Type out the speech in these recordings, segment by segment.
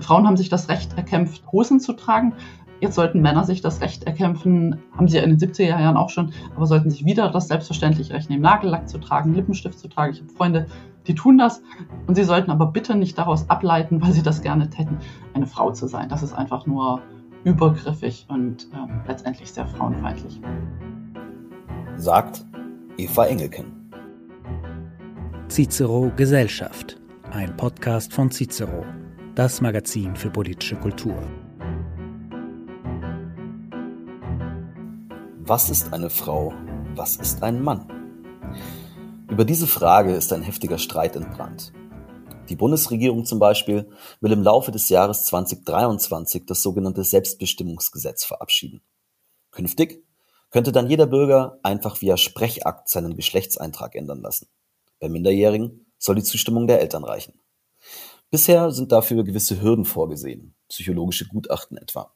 Frauen haben sich das Recht erkämpft, Hosen zu tragen. Jetzt sollten Männer sich das Recht erkämpfen, haben sie ja in den 70er Jahren auch schon, aber sollten sich wieder das selbstverständliche Recht nehmen, Nagellack zu tragen, Lippenstift zu tragen. Ich habe Freunde, die tun das und sie sollten aber bitte nicht daraus ableiten, weil sie das gerne täten, eine Frau zu sein. Das ist einfach nur übergriffig und äh, letztendlich sehr frauenfeindlich. Sagt Eva Engelken. Cicero Gesellschaft, ein Podcast von Cicero, das Magazin für politische Kultur. Was ist eine Frau? Was ist ein Mann? Über diese Frage ist ein heftiger Streit entbrannt. Die Bundesregierung zum Beispiel will im Laufe des Jahres 2023 das sogenannte Selbstbestimmungsgesetz verabschieden. Künftig könnte dann jeder Bürger einfach via Sprechakt seinen Geschlechtseintrag ändern lassen. Bei Minderjährigen soll die Zustimmung der Eltern reichen. Bisher sind dafür gewisse Hürden vorgesehen, psychologische Gutachten etwa.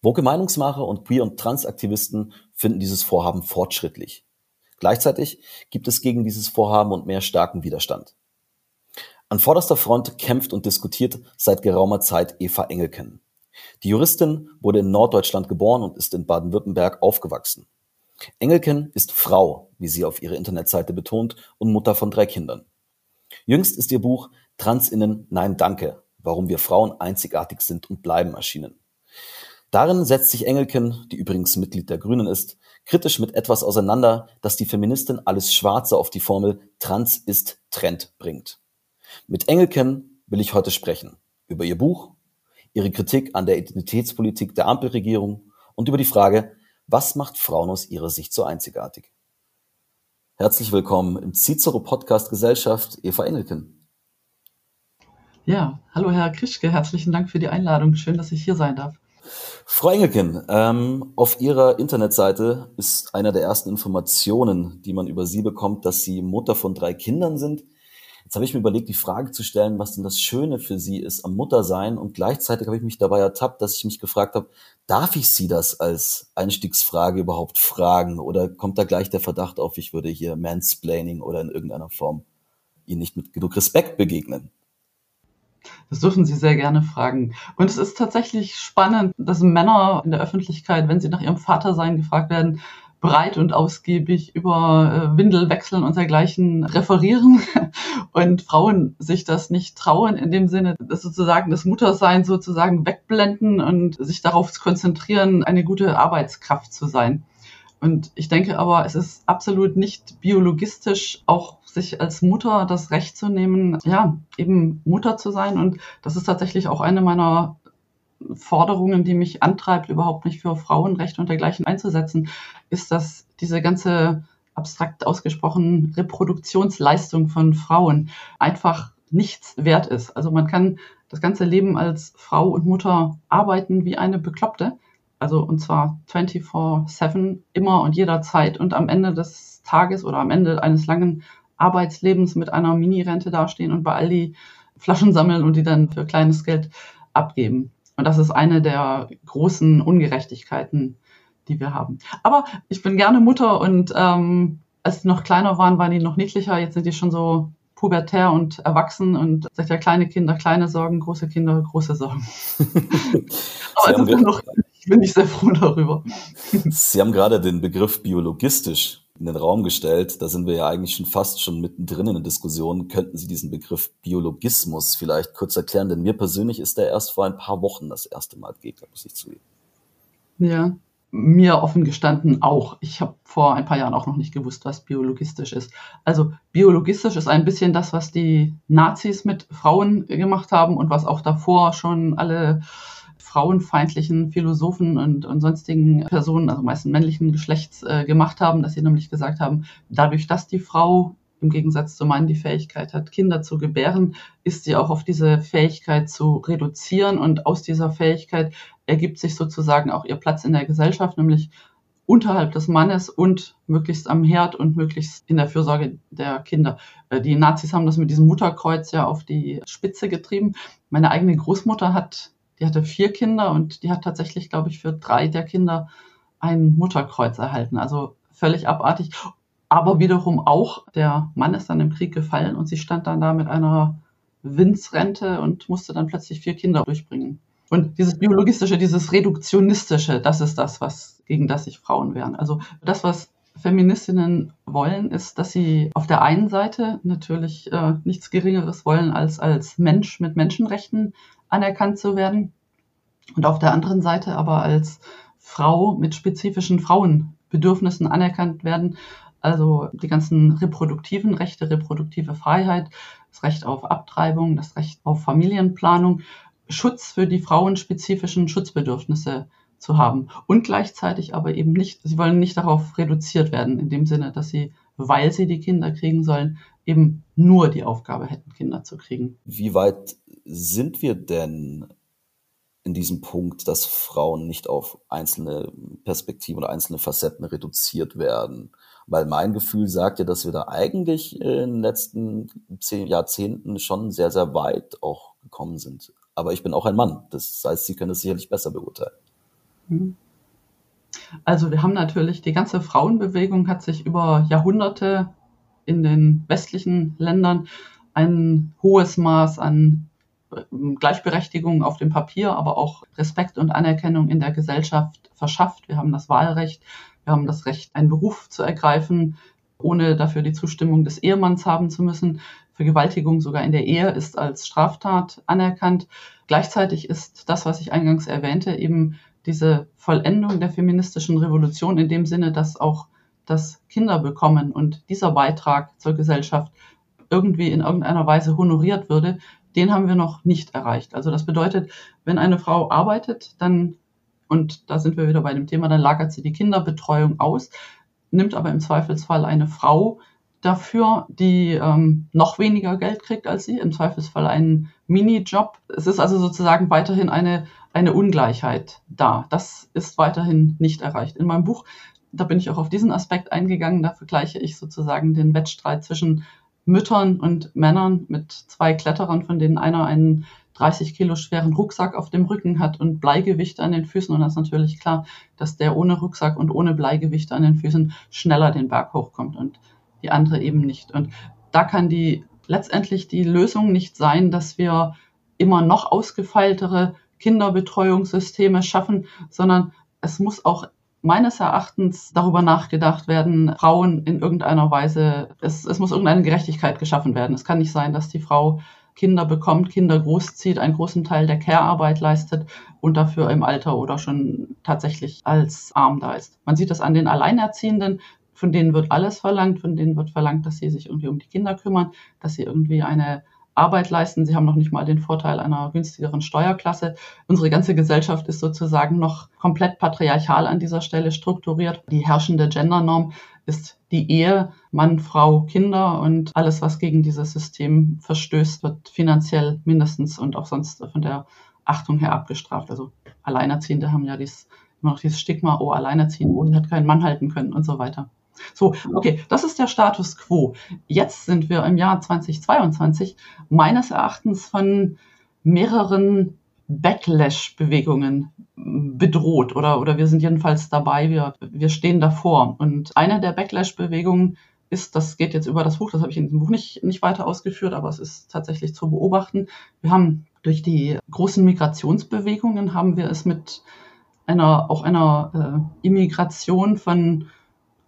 Woke Meinungsmacher und Queer- und Transaktivisten finden dieses Vorhaben fortschrittlich. Gleichzeitig gibt es gegen dieses Vorhaben und mehr starken Widerstand. An vorderster Front kämpft und diskutiert seit geraumer Zeit Eva Engelken. Die Juristin wurde in Norddeutschland geboren und ist in Baden-Württemberg aufgewachsen. Engelken ist Frau, wie sie auf ihrer Internetseite betont, und Mutter von drei Kindern. Jüngst ist ihr Buch Transinnen Nein Danke, warum wir Frauen einzigartig sind und bleiben erschienen. Darin setzt sich Engelken, die übrigens Mitglied der Grünen ist, kritisch mit etwas auseinander, das die Feministin Alice Schwarze auf die Formel Trans ist Trend bringt. Mit Engelken will ich heute sprechen. Über ihr Buch, ihre Kritik an der Identitätspolitik der Ampelregierung und über die Frage, was macht Frauen aus ihrer Sicht so einzigartig? Herzlich willkommen im Cicero Podcast Gesellschaft, Eva Engelken. Ja, hallo Herr Krischke, herzlichen Dank für die Einladung. Schön, dass ich hier sein darf. Frau Engelken, ähm, auf Ihrer Internetseite ist einer der ersten Informationen, die man über Sie bekommt, dass Sie Mutter von drei Kindern sind. Jetzt habe ich mir überlegt, die Frage zu stellen, was denn das Schöne für Sie ist am Muttersein. Und gleichzeitig habe ich mich dabei ertappt, dass ich mich gefragt habe, darf ich Sie das als Einstiegsfrage überhaupt fragen? Oder kommt da gleich der Verdacht auf, ich würde hier Mansplaining oder in irgendeiner Form Ihnen nicht mit genug Respekt begegnen? Das dürfen Sie sehr gerne fragen. Und es ist tatsächlich spannend, dass Männer in der Öffentlichkeit, wenn sie nach ihrem Vatersein gefragt werden, breit und ausgiebig über äh, Windelwechseln und dergleichen referieren und Frauen sich das nicht trauen, in dem Sinne, dass sozusagen das Muttersein sozusagen wegblenden und sich darauf konzentrieren, eine gute Arbeitskraft zu sein. Und ich denke aber, es ist absolut nicht biologistisch, auch sich als Mutter das Recht zu nehmen, ja, eben Mutter zu sein. Und das ist tatsächlich auch eine meiner Forderungen, die mich antreibt, überhaupt nicht für Frauenrechte und dergleichen einzusetzen, ist, dass diese ganze abstrakt ausgesprochen Reproduktionsleistung von Frauen einfach nichts wert ist. Also man kann das ganze Leben als Frau und Mutter arbeiten wie eine Bekloppte. Also und zwar 24-7, immer und jederzeit und am Ende des Tages oder am Ende eines langen Arbeitslebens mit einer Mini-Rente dastehen und bei Aldi Flaschen sammeln und die dann für kleines Geld abgeben. Und das ist eine der großen Ungerechtigkeiten, die wir haben. Aber ich bin gerne Mutter und ähm, als die noch kleiner waren, waren die noch niedlicher. Jetzt sind die schon so pubertär und erwachsen und sagt ja kleine Kinder kleine Sorgen, große Kinder große Sorgen. Aber es ist noch bin ich sehr froh darüber. Sie haben gerade den Begriff biologistisch in den Raum gestellt. Da sind wir ja eigentlich schon fast schon mittendrin in der Diskussion. Könnten Sie diesen Begriff Biologismus vielleicht kurz erklären? Denn mir persönlich ist der erst vor ein paar Wochen das erste Mal begegnet, muss ich zugeben. Ja, mir offen gestanden auch. Ich habe vor ein paar Jahren auch noch nicht gewusst, was biologistisch ist. Also biologistisch ist ein bisschen das, was die Nazis mit Frauen gemacht haben und was auch davor schon alle frauenfeindlichen Philosophen und, und sonstigen Personen, also meistens männlichen Geschlechts, äh, gemacht haben, dass sie nämlich gesagt haben, dadurch, dass die Frau im Gegensatz zu Mann die Fähigkeit hat, Kinder zu gebären, ist sie auch auf diese Fähigkeit zu reduzieren und aus dieser Fähigkeit ergibt sich sozusagen auch ihr Platz in der Gesellschaft, nämlich unterhalb des Mannes und möglichst am Herd und möglichst in der Fürsorge der Kinder. Äh, die Nazis haben das mit diesem Mutterkreuz ja auf die Spitze getrieben. Meine eigene Großmutter hat die hatte vier Kinder und die hat tatsächlich, glaube ich, für drei der Kinder ein Mutterkreuz erhalten. Also völlig abartig. Aber wiederum auch, der Mann ist dann im Krieg gefallen und sie stand dann da mit einer Winzrente und musste dann plötzlich vier Kinder durchbringen. Und dieses biologistische, dieses reduktionistische, das ist das, was gegen das sich Frauen wehren. Also das, was Feministinnen wollen, ist, dass sie auf der einen Seite natürlich äh, nichts Geringeres wollen, als als Mensch mit Menschenrechten anerkannt zu werden und auf der anderen Seite aber als Frau mit spezifischen Frauenbedürfnissen anerkannt werden. Also die ganzen reproduktiven Rechte, reproduktive Freiheit, das Recht auf Abtreibung, das Recht auf Familienplanung, Schutz für die frauenspezifischen Schutzbedürfnisse zu haben. Und gleichzeitig aber eben nicht, sie wollen nicht darauf reduziert werden, in dem Sinne, dass sie, weil sie die Kinder kriegen sollen, eben nur die Aufgabe hätten, Kinder zu kriegen. Wie weit sind wir denn in diesem Punkt, dass Frauen nicht auf einzelne Perspektiven oder einzelne Facetten reduziert werden. Weil mein Gefühl sagt ja, dass wir da eigentlich in den letzten zehn Jahrzehnten schon sehr, sehr weit auch gekommen sind. Aber ich bin auch ein Mann. Das heißt, Sie können es sicherlich besser beurteilen. Mhm. Also wir haben natürlich, die ganze Frauenbewegung hat sich über Jahrhunderte in den westlichen Ländern ein hohes Maß an Gleichberechtigung auf dem Papier, aber auch Respekt und Anerkennung in der Gesellschaft verschafft. Wir haben das Wahlrecht, wir haben das Recht, einen Beruf zu ergreifen, ohne dafür die Zustimmung des Ehemanns haben zu müssen. Vergewaltigung sogar in der Ehe ist als Straftat anerkannt. Gleichzeitig ist das, was ich eingangs erwähnte, eben diese Vollendung der feministischen Revolution in dem Sinne, dass auch das Kinder bekommen und dieser Beitrag zur Gesellschaft irgendwie in irgendeiner Weise honoriert würde, den haben wir noch nicht erreicht. Also das bedeutet, wenn eine Frau arbeitet, dann, und da sind wir wieder bei dem Thema, dann lagert sie die Kinderbetreuung aus, nimmt aber im Zweifelsfall eine Frau dafür, die ähm, noch weniger Geld kriegt als sie, im Zweifelsfall einen Minijob. Es ist also sozusagen weiterhin eine, eine Ungleichheit da. Das ist weiterhin nicht erreicht. In meinem Buch, da bin ich auch auf diesen Aspekt eingegangen, da vergleiche ich sozusagen den Wettstreit zwischen Müttern und Männern mit zwei Kletterern, von denen einer einen 30 Kilo schweren Rucksack auf dem Rücken hat und Bleigewichte an den Füßen. Und das ist natürlich klar, dass der ohne Rucksack und ohne Bleigewichte an den Füßen schneller den Berg hochkommt und die andere eben nicht. Und da kann die letztendlich die Lösung nicht sein, dass wir immer noch ausgefeiltere Kinderbetreuungssysteme schaffen, sondern es muss auch meines Erachtens darüber nachgedacht werden, Frauen in irgendeiner Weise, es, es muss irgendeine Gerechtigkeit geschaffen werden. Es kann nicht sein, dass die Frau Kinder bekommt, Kinder großzieht, einen großen Teil der Care-Arbeit leistet und dafür im Alter oder schon tatsächlich als arm da ist. Man sieht das an den Alleinerziehenden, von denen wird alles verlangt, von denen wird verlangt, dass sie sich irgendwie um die Kinder kümmern, dass sie irgendwie eine Arbeit leisten. Sie haben noch nicht mal den Vorteil einer günstigeren Steuerklasse. Unsere ganze Gesellschaft ist sozusagen noch komplett patriarchal an dieser Stelle strukturiert. Die herrschende Gendernorm ist die Ehe, Mann, Frau, Kinder und alles, was gegen dieses System verstößt, wird finanziell mindestens und auch sonst von der Achtung her abgestraft. Also Alleinerziehende haben ja dies, immer noch dieses Stigma, oh, Alleinerziehend, oh, hat keinen Mann halten können und so weiter. So, okay, das ist der Status quo. Jetzt sind wir im Jahr 2022 meines Erachtens von mehreren Backlash-Bewegungen bedroht oder, oder wir sind jedenfalls dabei, wir, wir stehen davor. Und eine der Backlash-Bewegungen ist, das geht jetzt über das Buch, das habe ich in diesem Buch nicht, nicht weiter ausgeführt, aber es ist tatsächlich zu beobachten. Wir haben durch die großen Migrationsbewegungen haben wir es mit einer, auch einer äh, Immigration von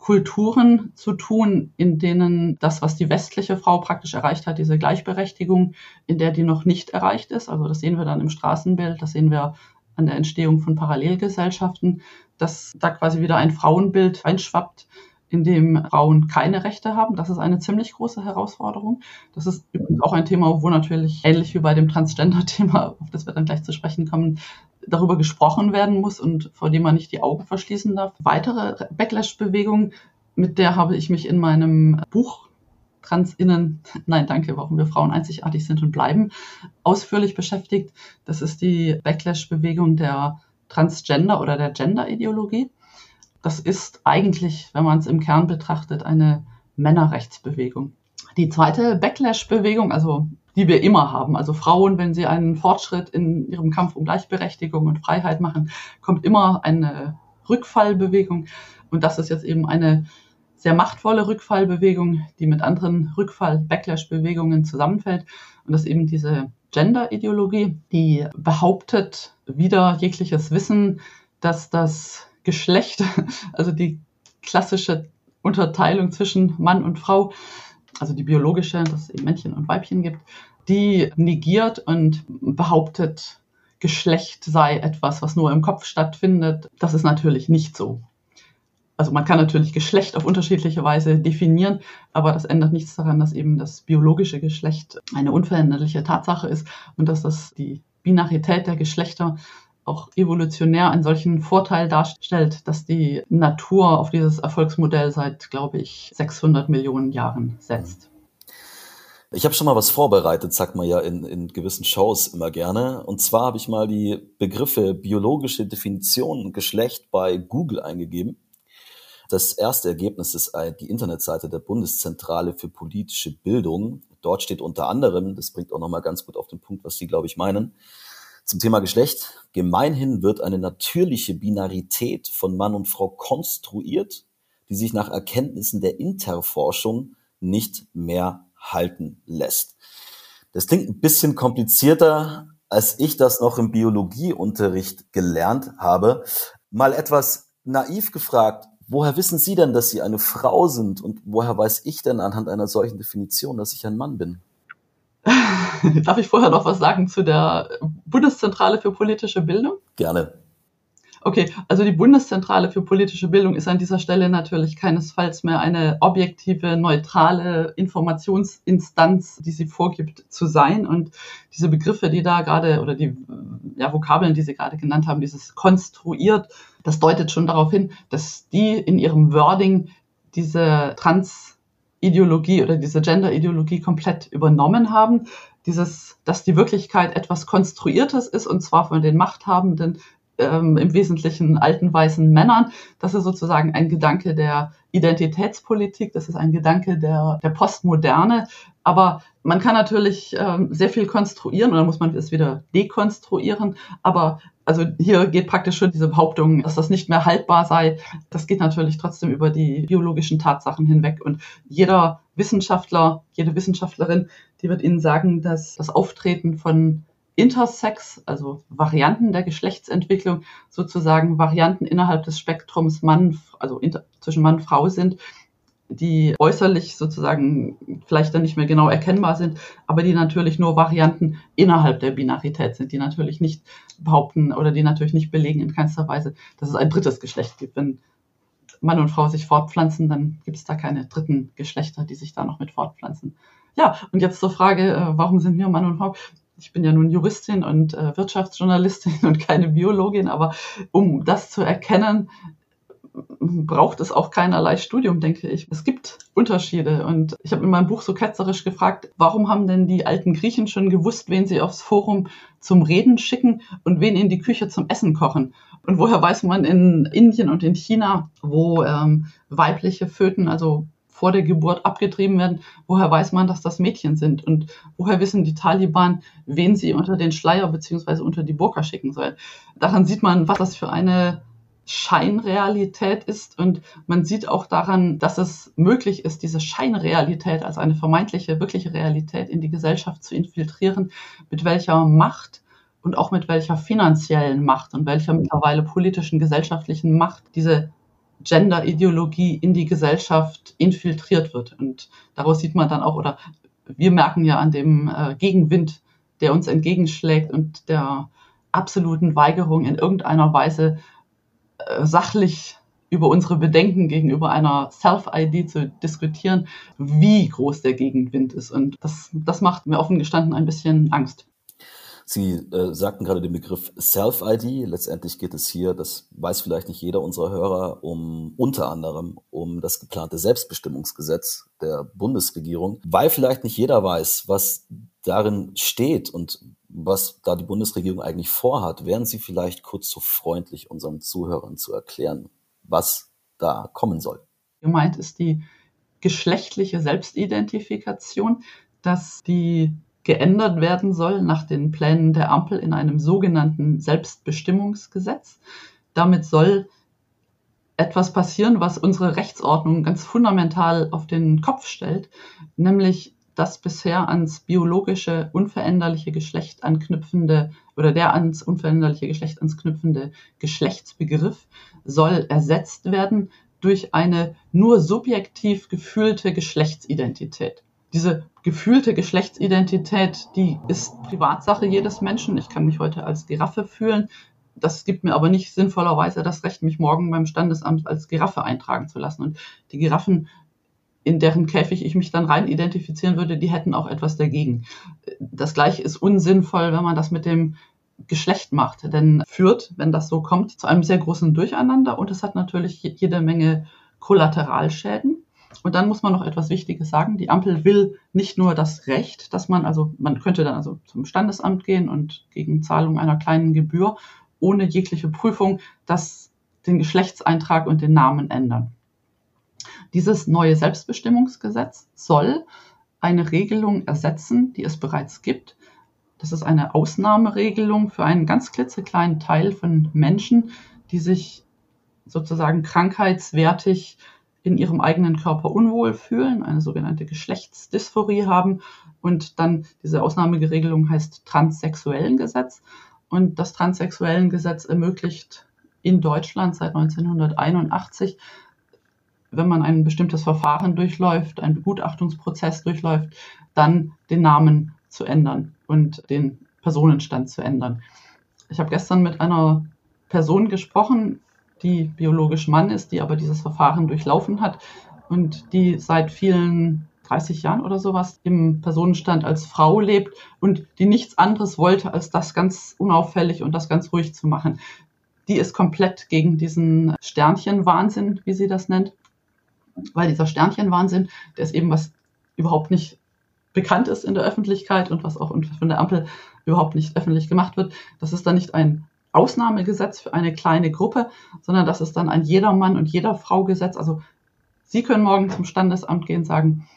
Kulturen zu tun, in denen das, was die westliche Frau praktisch erreicht hat, diese Gleichberechtigung, in der die noch nicht erreicht ist. Also das sehen wir dann im Straßenbild, das sehen wir an der Entstehung von Parallelgesellschaften, dass da quasi wieder ein Frauenbild einschwappt, in dem Frauen keine Rechte haben. Das ist eine ziemlich große Herausforderung. Das ist übrigens auch ein Thema, wo natürlich ähnlich wie bei dem Transgender-Thema, auf das wir dann gleich zu sprechen kommen, darüber gesprochen werden muss und vor dem man nicht die Augen verschließen darf. Weitere Backlash-Bewegung, mit der habe ich mich in meinem Buch Transinnen, nein, danke, warum wir Frauen einzigartig sind und bleiben, ausführlich beschäftigt. Das ist die Backlash-Bewegung der Transgender oder der Gender-Ideologie. Das ist eigentlich, wenn man es im Kern betrachtet, eine Männerrechtsbewegung. Die zweite Backlash-Bewegung, also die wir immer haben, also Frauen, wenn sie einen Fortschritt in ihrem Kampf um Gleichberechtigung und Freiheit machen, kommt immer eine Rückfallbewegung. Und das ist jetzt eben eine sehr machtvolle Rückfallbewegung, die mit anderen Rückfall-Backlash-Bewegungen zusammenfällt. Und das ist eben diese Gender-Ideologie, die behauptet wieder jegliches Wissen, dass das Geschlecht, also die klassische Unterteilung zwischen Mann und Frau, also die biologische, dass es eben Männchen und Weibchen gibt, die negiert und behauptet, Geschlecht sei etwas, was nur im Kopf stattfindet. Das ist natürlich nicht so. Also man kann natürlich Geschlecht auf unterschiedliche Weise definieren, aber das ändert nichts daran, dass eben das biologische Geschlecht eine unveränderliche Tatsache ist und dass das die Binarität der Geschlechter auch evolutionär einen solchen Vorteil darstellt, dass die Natur auf dieses Erfolgsmodell seit, glaube ich, 600 Millionen Jahren setzt. Ich habe schon mal was vorbereitet, sagt man ja in, in gewissen Shows immer gerne. Und zwar habe ich mal die Begriffe biologische Definition Geschlecht bei Google eingegeben. Das erste Ergebnis ist die Internetseite der Bundeszentrale für politische Bildung. Dort steht unter anderem, das bringt auch nochmal ganz gut auf den Punkt, was Sie, glaube ich, meinen, zum Thema Geschlecht. Gemeinhin wird eine natürliche Binarität von Mann und Frau konstruiert, die sich nach Erkenntnissen der Interforschung nicht mehr halten lässt. Das klingt ein bisschen komplizierter, als ich das noch im Biologieunterricht gelernt habe. Mal etwas naiv gefragt, woher wissen Sie denn, dass Sie eine Frau sind? Und woher weiß ich denn anhand einer solchen Definition, dass ich ein Mann bin? Darf ich vorher noch was sagen zu der Bundeszentrale für politische Bildung? Gerne. Okay, also die Bundeszentrale für politische Bildung ist an dieser Stelle natürlich keinesfalls mehr eine objektive, neutrale Informationsinstanz, die sie vorgibt zu sein. Und diese Begriffe, die da gerade oder die ja, Vokabeln, die Sie gerade genannt haben, dieses konstruiert, das deutet schon darauf hin, dass die in ihrem Wording diese Trans-Ideologie oder diese Gender-Ideologie komplett übernommen haben. Dieses, dass die Wirklichkeit etwas Konstruiertes ist und zwar von den Machthabenden ähm, im Wesentlichen alten weißen Männern. Das ist sozusagen ein Gedanke der Identitätspolitik, das ist ein Gedanke der, der Postmoderne. Aber man kann natürlich ähm, sehr viel konstruieren dann muss man es wieder dekonstruieren. Aber also hier geht praktisch schon diese Behauptung, dass das nicht mehr haltbar sei. Das geht natürlich trotzdem über die biologischen Tatsachen hinweg. Und jeder Wissenschaftler, jede Wissenschaftlerin, die wird Ihnen sagen, dass das Auftreten von Intersex, also Varianten der Geschlechtsentwicklung, sozusagen Varianten innerhalb des Spektrums Mann, also inter, zwischen Mann und Frau sind, die äußerlich sozusagen vielleicht dann nicht mehr genau erkennbar sind, aber die natürlich nur Varianten innerhalb der Binarität sind, die natürlich nicht behaupten oder die natürlich nicht belegen in keinster Weise, dass es ein drittes Geschlecht gibt. Wenn Mann und Frau sich fortpflanzen, dann gibt es da keine dritten Geschlechter, die sich da noch mit fortpflanzen. Ja, und jetzt zur Frage, äh, warum sind wir Mann und Frau? ich bin ja nun Juristin und äh, Wirtschaftsjournalistin und keine Biologin, aber um das zu erkennen, braucht es auch keinerlei Studium, denke ich. Es gibt Unterschiede und ich habe in meinem Buch so ketzerisch gefragt, warum haben denn die alten Griechen schon gewusst, wen sie aufs Forum zum Reden schicken und wen in die Küche zum Essen kochen? Und woher weiß man in Indien und in China, wo ähm, weibliche Föten, also vor der Geburt abgetrieben werden, woher weiß man, dass das Mädchen sind? Und woher wissen die Taliban, wen sie unter den Schleier beziehungsweise unter die Burka schicken sollen? Daran sieht man, was das für eine Scheinrealität ist. Und man sieht auch daran, dass es möglich ist, diese Scheinrealität als eine vermeintliche, wirkliche Realität in die Gesellschaft zu infiltrieren, mit welcher Macht und auch mit welcher finanziellen Macht und welcher mittlerweile politischen, gesellschaftlichen Macht diese Gender-Ideologie in die Gesellschaft infiltriert wird. Und daraus sieht man dann auch, oder wir merken ja an dem äh, Gegenwind, der uns entgegenschlägt und der absoluten Weigerung in irgendeiner Weise sachlich über unsere Bedenken gegenüber einer Self-ID zu diskutieren, wie groß der Gegenwind ist. Und das, das macht mir offen gestanden ein bisschen Angst. Sie äh, sagten gerade den Begriff Self-ID. Letztendlich geht es hier, das weiß vielleicht nicht jeder unserer Hörer, um unter anderem um das geplante Selbstbestimmungsgesetz der Bundesregierung, weil vielleicht nicht jeder weiß, was darin steht und was da die Bundesregierung eigentlich vorhat. Wären Sie vielleicht kurz so freundlich, unseren Zuhörern zu erklären, was da kommen soll? Gemeint ist die geschlechtliche Selbstidentifikation, dass die geändert werden soll nach den Plänen der Ampel in einem sogenannten Selbstbestimmungsgesetz. Damit soll etwas passieren, was unsere Rechtsordnung ganz fundamental auf den Kopf stellt, nämlich das bisher ans biologische unveränderliche Geschlecht anknüpfende oder der ans unveränderliche Geschlecht anknüpfende Geschlechtsbegriff soll ersetzt werden durch eine nur subjektiv gefühlte Geschlechtsidentität. Diese gefühlte Geschlechtsidentität, die ist Privatsache jedes Menschen. Ich kann mich heute als Giraffe fühlen. Das gibt mir aber nicht sinnvollerweise das Recht, mich morgen beim Standesamt als Giraffe eintragen zu lassen. Und die Giraffen in deren Käfig ich mich dann rein identifizieren würde, die hätten auch etwas dagegen. Das gleiche ist unsinnvoll, wenn man das mit dem Geschlecht macht, denn führt, wenn das so kommt, zu einem sehr großen Durcheinander und es hat natürlich jede Menge Kollateralschäden. Und dann muss man noch etwas Wichtiges sagen. Die Ampel will nicht nur das Recht, dass man also, man könnte dann also zum Standesamt gehen und gegen Zahlung einer kleinen Gebühr ohne jegliche Prüfung das, den Geschlechtseintrag und den Namen ändern. Dieses neue Selbstbestimmungsgesetz soll eine Regelung ersetzen, die es bereits gibt. Das ist eine Ausnahmeregelung für einen ganz klitzekleinen Teil von Menschen, die sich sozusagen krankheitswertig in ihrem eigenen Körper unwohl fühlen, eine sogenannte Geschlechtsdysphorie haben. Und dann diese Ausnahmeregelung heißt Transsexuellengesetz. Und das Transsexuellengesetz ermöglicht in Deutschland seit 1981 wenn man ein bestimmtes Verfahren durchläuft, einen Begutachtungsprozess durchläuft, dann den Namen zu ändern und den Personenstand zu ändern. Ich habe gestern mit einer Person gesprochen, die biologisch Mann ist, die aber dieses Verfahren durchlaufen hat und die seit vielen 30 Jahren oder sowas im Personenstand als Frau lebt und die nichts anderes wollte, als das ganz unauffällig und das ganz ruhig zu machen. Die ist komplett gegen diesen Sternchenwahnsinn, wie sie das nennt weil dieser Sternchenwahnsinn, der ist eben was überhaupt nicht bekannt ist in der Öffentlichkeit und was auch von der Ampel überhaupt nicht öffentlich gemacht wird. Das ist dann nicht ein Ausnahmegesetz für eine kleine Gruppe, sondern das ist dann ein Jedermann und jeder Frau Gesetz. Also Sie können morgen zum Standesamt gehen und sagen,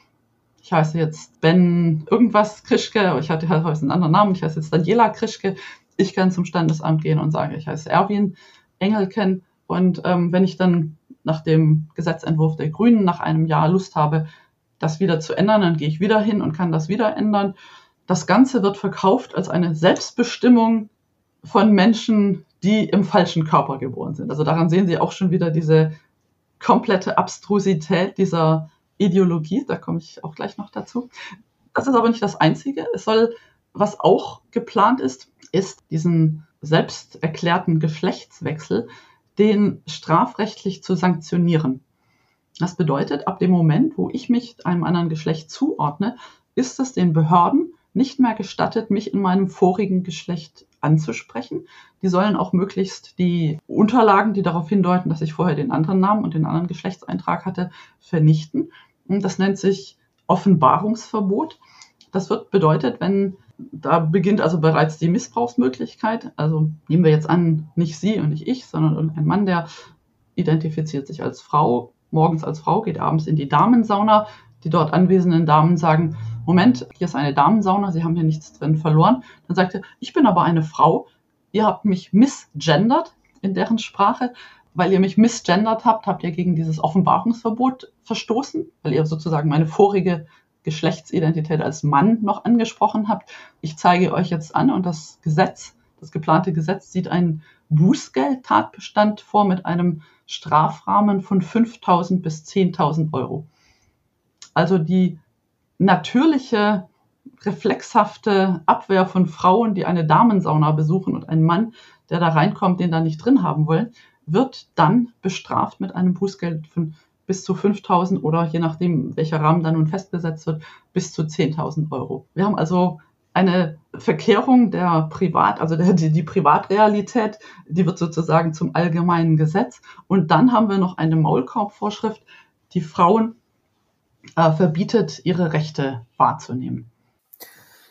ich heiße jetzt Ben irgendwas Krischke, ich hatte halt einen anderen Namen, ich heiße jetzt Daniela Krischke. Ich kann zum Standesamt gehen und sagen, ich heiße Erwin Engelken. Und ähm, wenn ich dann nach dem Gesetzentwurf der Grünen nach einem Jahr Lust habe, das wieder zu ändern, dann gehe ich wieder hin und kann das wieder ändern. Das Ganze wird verkauft als eine Selbstbestimmung von Menschen, die im falschen Körper geboren sind. Also daran sehen Sie auch schon wieder diese komplette Abstrusität dieser Ideologie. Da komme ich auch gleich noch dazu. Das ist aber nicht das Einzige. Es soll, was auch geplant ist, ist diesen selbst erklärten Geschlechtswechsel den strafrechtlich zu sanktionieren. Das bedeutet, ab dem Moment, wo ich mich einem anderen Geschlecht zuordne, ist es den Behörden nicht mehr gestattet, mich in meinem vorigen Geschlecht anzusprechen. Die sollen auch möglichst die Unterlagen, die darauf hindeuten, dass ich vorher den anderen Namen und den anderen Geschlechtseintrag hatte, vernichten. Und das nennt sich Offenbarungsverbot. Das wird bedeutet, wenn da beginnt also bereits die Missbrauchsmöglichkeit. Also nehmen wir jetzt an, nicht Sie und nicht ich, sondern irgendein Mann, der identifiziert sich als Frau, morgens als Frau, geht abends in die Damensauna. Die dort anwesenden Damen sagen, Moment, hier ist eine Damensauna, Sie haben hier nichts drin verloren. Dann sagt er, ich bin aber eine Frau, ihr habt mich misgendert in deren Sprache. Weil ihr mich misgendert habt, habt ihr gegen dieses Offenbarungsverbot verstoßen, weil ihr sozusagen meine vorige Geschlechtsidentität als Mann noch angesprochen habt. Ich zeige euch jetzt an und das Gesetz, das geplante Gesetz sieht einen Bußgeldtatbestand vor mit einem Strafrahmen von 5.000 bis 10.000 Euro. Also die natürliche, reflexhafte Abwehr von Frauen, die eine Damensauna besuchen und einen Mann, der da reinkommt, den da nicht drin haben wollen, wird dann bestraft mit einem Bußgeld von bis zu 5.000 oder je nachdem, welcher Rahmen dann nun festgesetzt wird, bis zu 10.000 Euro. Wir haben also eine Verkehrung der Privat, also der, die, die Privatrealität, die wird sozusagen zum allgemeinen Gesetz. Und dann haben wir noch eine Maulkorbvorschrift, die Frauen äh, verbietet, ihre Rechte wahrzunehmen.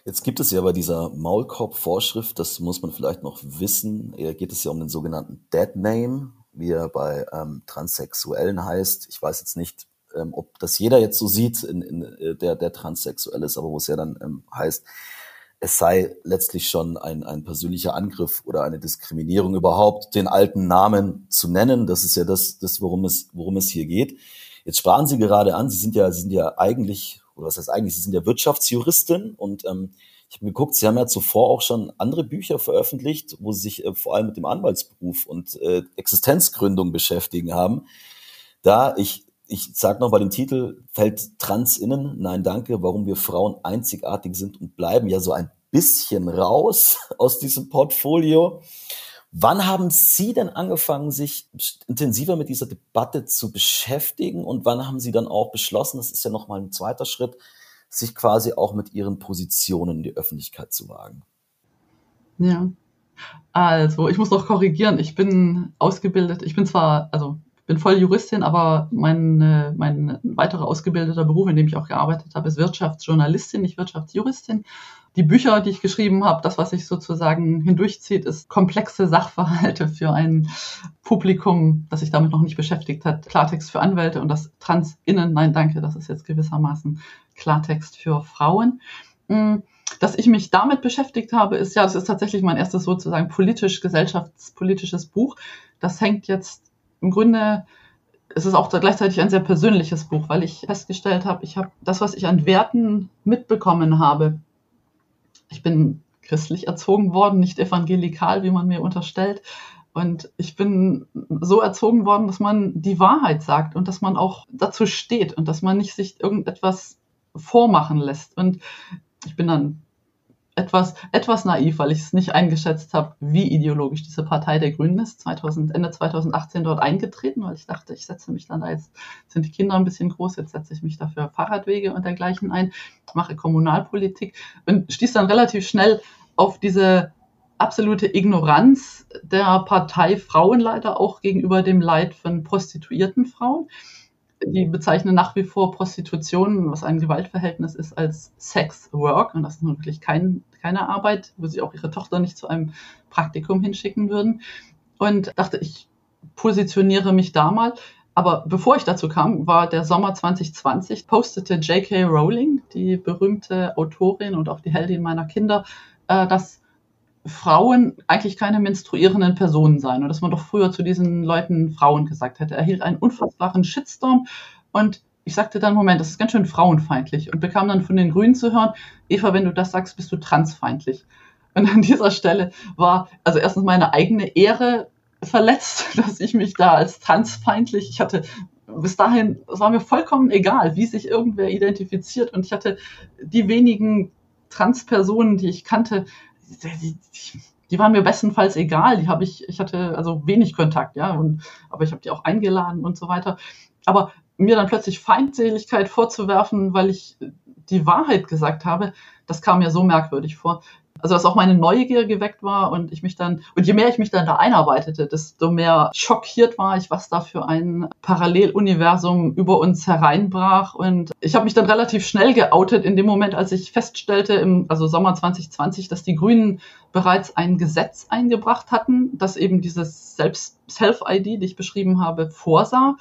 Jetzt gibt es ja bei dieser Maulkorb-Vorschrift, das muss man vielleicht noch wissen, geht es ja um den sogenannten Dead Name, wie er bei ähm, Transsexuellen heißt. Ich weiß jetzt nicht, ähm, ob das jeder jetzt so sieht, in, in, äh, der, der transsexuell ist, aber wo es ja dann ähm, heißt, es sei letztlich schon ein, ein persönlicher Angriff oder eine Diskriminierung überhaupt, den alten Namen zu nennen. Das ist ja das, das worum, es, worum es hier geht. Jetzt sprachen Sie gerade an, Sie sind ja, Sie sind ja eigentlich oder was heißt eigentlich, Sie sind ja Wirtschaftsjuristin und ähm, ich habe geguckt, Sie haben ja zuvor auch schon andere Bücher veröffentlicht, wo Sie sich äh, vor allem mit dem Anwaltsberuf und äh, Existenzgründung beschäftigen haben. Da, ich, ich sage noch bei dem Titel, fällt Trans innen, nein danke, warum wir Frauen einzigartig sind und bleiben, ja so ein bisschen raus aus diesem Portfolio. Wann haben Sie denn angefangen, sich intensiver mit dieser Debatte zu beschäftigen und wann haben Sie dann auch beschlossen, das ist ja nochmal ein zweiter Schritt, sich quasi auch mit Ihren Positionen in die Öffentlichkeit zu wagen? Ja, also ich muss noch korrigieren, ich bin ausgebildet, ich bin zwar, also bin voll Juristin, aber mein, äh, mein weiterer ausgebildeter Beruf, in dem ich auch gearbeitet habe, ist Wirtschaftsjournalistin, nicht Wirtschaftsjuristin die Bücher, die ich geschrieben habe, das, was sich sozusagen hindurchzieht, ist komplexe Sachverhalte für ein Publikum, das sich damit noch nicht beschäftigt hat. Klartext für Anwälte und das Trans-Innen, nein, danke, das ist jetzt gewissermaßen Klartext für Frauen. Mm, dass ich mich damit beschäftigt habe, ist ja, das ist tatsächlich mein erstes sozusagen politisch-gesellschaftspolitisches Buch. Das hängt jetzt im Grunde es ist auch gleichzeitig ein sehr persönliches Buch, weil ich festgestellt habe, ich habe das, was ich an Werten mitbekommen habe, ich bin christlich erzogen worden, nicht evangelikal, wie man mir unterstellt. Und ich bin so erzogen worden, dass man die Wahrheit sagt und dass man auch dazu steht und dass man nicht sich irgendetwas vormachen lässt. Und ich bin dann etwas, etwas naiv, weil ich es nicht eingeschätzt habe, wie ideologisch diese Partei der Grünen ist. 2000, Ende 2018 dort eingetreten, weil ich dachte, ich setze mich dann da jetzt, sind die Kinder ein bisschen groß, jetzt setze ich mich dafür Fahrradwege und dergleichen ein, mache Kommunalpolitik und stieß dann relativ schnell auf diese absolute Ignoranz der Partei Frauen leider auch gegenüber dem Leid von prostituierten Frauen die bezeichnen nach wie vor Prostitution, was ein Gewaltverhältnis ist, als Sex Work. Und das ist nun wirklich kein, keine Arbeit, wo sie auch ihre Tochter nicht zu einem Praktikum hinschicken würden. Und dachte, ich positioniere mich da mal. Aber bevor ich dazu kam, war der Sommer 2020, postete J.K. Rowling, die berühmte Autorin und auch die Heldin meiner Kinder, äh, dass Frauen eigentlich keine menstruierenden Personen seien und dass man doch früher zu diesen Leuten Frauen gesagt hätte. Er erhielt einen unfassbaren Shitstorm und ich sagte dann, Moment, das ist ganz schön frauenfeindlich und bekam dann von den Grünen zu hören, Eva, wenn du das sagst, bist du transfeindlich. Und an dieser Stelle war also erstens meine eigene Ehre verletzt, dass ich mich da als transfeindlich, ich hatte bis dahin, es war mir vollkommen egal, wie sich irgendwer identifiziert und ich hatte die wenigen Transpersonen, die ich kannte, die, die waren mir bestenfalls egal. Die habe ich, ich hatte also wenig Kontakt, ja, und, aber ich habe die auch eingeladen und so weiter. Aber mir dann plötzlich Feindseligkeit vorzuwerfen, weil ich die Wahrheit gesagt habe, das kam mir so merkwürdig vor. Also dass auch meine Neugier geweckt war und ich mich dann, und je mehr ich mich dann da einarbeitete, desto mehr schockiert war ich, was da für ein Paralleluniversum über uns hereinbrach. Und ich habe mich dann relativ schnell geoutet in dem Moment, als ich feststellte, im also Sommer 2020, dass die Grünen bereits ein Gesetz eingebracht hatten, das eben dieses Self-ID, die ich beschrieben habe, vorsah.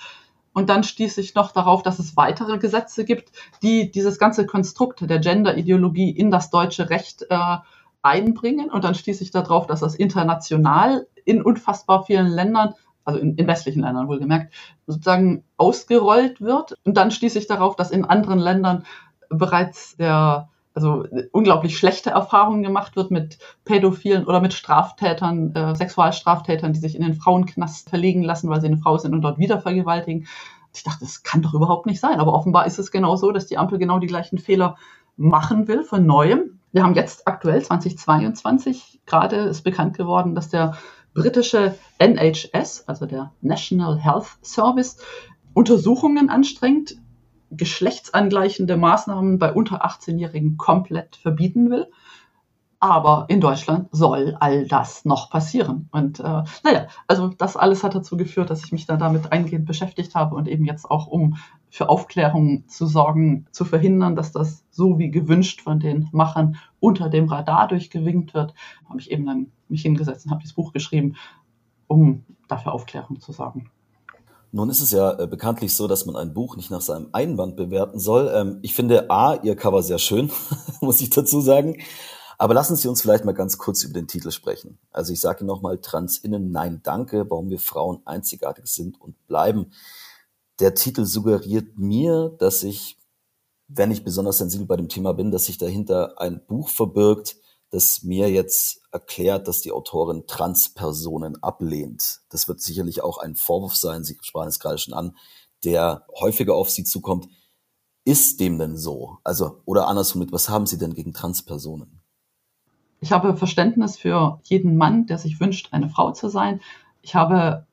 Und dann stieß ich noch darauf, dass es weitere Gesetze gibt, die dieses ganze Konstrukt der Gender-Ideologie in das deutsche Recht äh, einbringen. Und dann stieß ich darauf, dass das international in unfassbar vielen Ländern, also in, in westlichen Ländern wohlgemerkt, sozusagen ausgerollt wird. Und dann stieß ich darauf, dass in anderen Ländern bereits der also unglaublich schlechte Erfahrungen gemacht wird mit Pädophilen oder mit Straftätern, äh, Sexualstraftätern, die sich in den Frauenknast verlegen lassen, weil sie eine Frau sind und dort wieder vergewaltigen. Ich dachte, das kann doch überhaupt nicht sein. Aber offenbar ist es genau so, dass die Ampel genau die gleichen Fehler machen will von neuem. Wir haben jetzt aktuell 2022 gerade ist bekannt geworden, dass der britische NHS, also der National Health Service, Untersuchungen anstrengt, geschlechtsangleichende Maßnahmen bei unter 18-Jährigen komplett verbieten will. Aber in Deutschland soll all das noch passieren. Und äh, naja, also das alles hat dazu geführt, dass ich mich dann damit eingehend beschäftigt habe und eben jetzt auch, um für Aufklärung zu sorgen, zu verhindern, dass das so wie gewünscht von den Machern unter dem Radar durchgewinkt wird, habe ich eben dann mich hingesetzt und habe dieses Buch geschrieben, um dafür Aufklärung zu sorgen. Nun ist es ja äh, bekanntlich so, dass man ein Buch nicht nach seinem Einband bewerten soll. Ähm, ich finde A, Ihr Cover sehr schön, muss ich dazu sagen. Aber lassen Sie uns vielleicht mal ganz kurz über den Titel sprechen. Also ich sage nochmal Transinnen, nein, danke, warum wir Frauen einzigartig sind und bleiben. Der Titel suggeriert mir, dass sich wenn ich besonders sensibel bei dem Thema bin, dass sich dahinter ein Buch verbirgt, das mir jetzt erklärt, dass die Autorin Transpersonen ablehnt. Das wird sicherlich auch ein Vorwurf sein, Sie sprachen es gerade schon an, der häufiger auf Sie zukommt. Ist dem denn so? Also, oder andersrum mit, was haben Sie denn gegen Transpersonen? Ich habe Verständnis für jeden Mann, der sich wünscht, eine Frau zu sein. Ich habe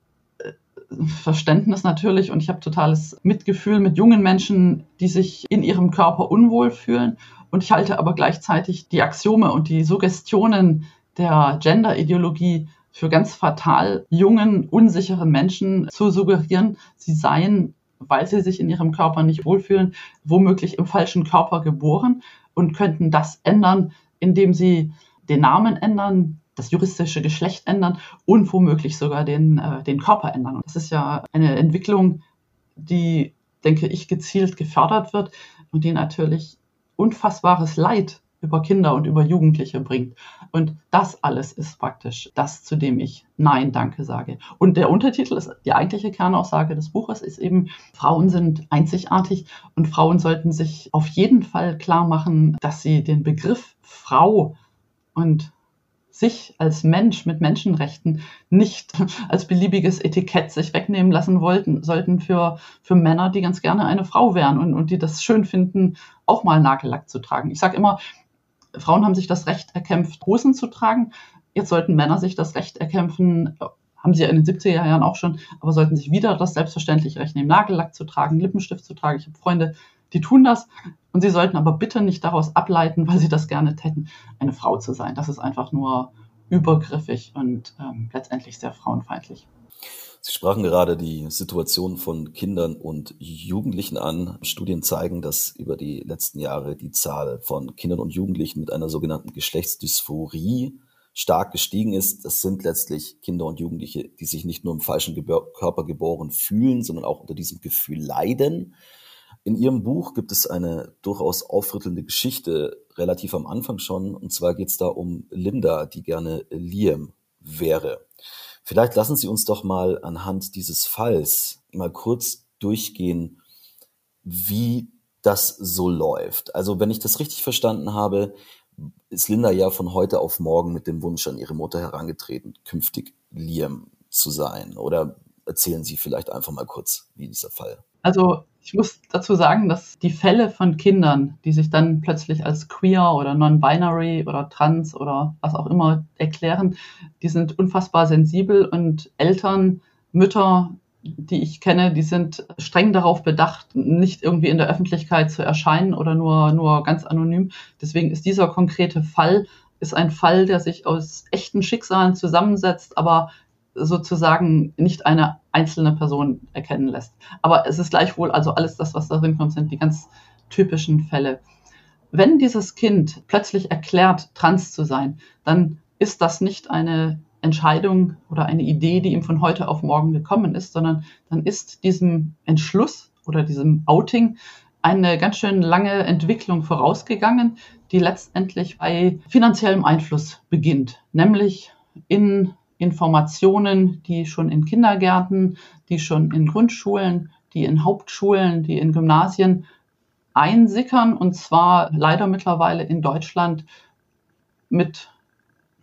Verständnis natürlich und ich habe totales Mitgefühl mit jungen Menschen, die sich in ihrem Körper unwohl fühlen. Und ich halte aber gleichzeitig die Axiome und die Suggestionen der Gender-Ideologie für ganz fatal, jungen, unsicheren Menschen zu suggerieren, sie seien, weil sie sich in ihrem Körper nicht wohlfühlen, womöglich im falschen Körper geboren und könnten das ändern, indem sie den Namen ändern, das juristische Geschlecht ändern und womöglich sogar den, äh, den Körper ändern. Und das ist ja eine Entwicklung, die, denke ich, gezielt gefördert wird und die natürlich unfassbares Leid über Kinder und über Jugendliche bringt. Und das alles ist praktisch das, zu dem ich Nein, danke sage. Und der Untertitel ist die eigentliche Kernaussage des Buches ist eben, Frauen sind einzigartig und Frauen sollten sich auf jeden Fall klar machen, dass sie den Begriff Frau und sich als Mensch mit Menschenrechten nicht als beliebiges Etikett sich wegnehmen lassen wollten, sollten für, für Männer, die ganz gerne eine Frau wären und, und die das schön finden, auch mal Nagellack zu tragen. Ich sage immer, Frauen haben sich das Recht erkämpft, Hosen zu tragen. Jetzt sollten Männer sich das Recht erkämpfen, haben sie ja in den 70er Jahren auch schon, aber sollten sich wieder das selbstverständliche Recht nehmen, Nagellack zu tragen, Lippenstift zu tragen. Ich habe Freunde, die tun das. Und sie sollten aber bitte nicht daraus ableiten, weil sie das gerne täten, eine Frau zu sein. Das ist einfach nur übergriffig und ähm, letztendlich sehr frauenfeindlich. Sie sprachen gerade die Situation von Kindern und Jugendlichen an. Studien zeigen, dass über die letzten Jahre die Zahl von Kindern und Jugendlichen mit einer sogenannten Geschlechtsdysphorie stark gestiegen ist. Das sind letztlich Kinder und Jugendliche, die sich nicht nur im falschen Körper geboren fühlen, sondern auch unter diesem Gefühl leiden. In Ihrem Buch gibt es eine durchaus aufrüttelnde Geschichte, relativ am Anfang schon. Und zwar geht es da um Linda, die gerne Liam wäre. Vielleicht lassen Sie uns doch mal anhand dieses Falls mal kurz durchgehen, wie das so läuft. Also wenn ich das richtig verstanden habe, ist Linda ja von heute auf morgen mit dem Wunsch an ihre Mutter herangetreten, künftig Liam zu sein. Oder erzählen Sie vielleicht einfach mal kurz, wie dieser Fall. Also ich muss dazu sagen, dass die Fälle von Kindern, die sich dann plötzlich als queer oder non-binary oder trans oder was auch immer erklären, die sind unfassbar sensibel und Eltern, Mütter, die ich kenne, die sind streng darauf bedacht, nicht irgendwie in der Öffentlichkeit zu erscheinen oder nur, nur ganz anonym. Deswegen ist dieser konkrete Fall ist ein Fall, der sich aus echten Schicksalen zusammensetzt, aber sozusagen nicht eine einzelne Person erkennen lässt. Aber es ist gleichwohl, also alles das, was darin kommt, sind die ganz typischen Fälle. Wenn dieses Kind plötzlich erklärt, trans zu sein, dann ist das nicht eine Entscheidung oder eine Idee, die ihm von heute auf morgen gekommen ist, sondern dann ist diesem Entschluss oder diesem Outing eine ganz schön lange Entwicklung vorausgegangen, die letztendlich bei finanziellem Einfluss beginnt, nämlich in Informationen, die schon in Kindergärten, die schon in Grundschulen, die in Hauptschulen, die in Gymnasien einsickern und zwar leider mittlerweile in Deutschland mit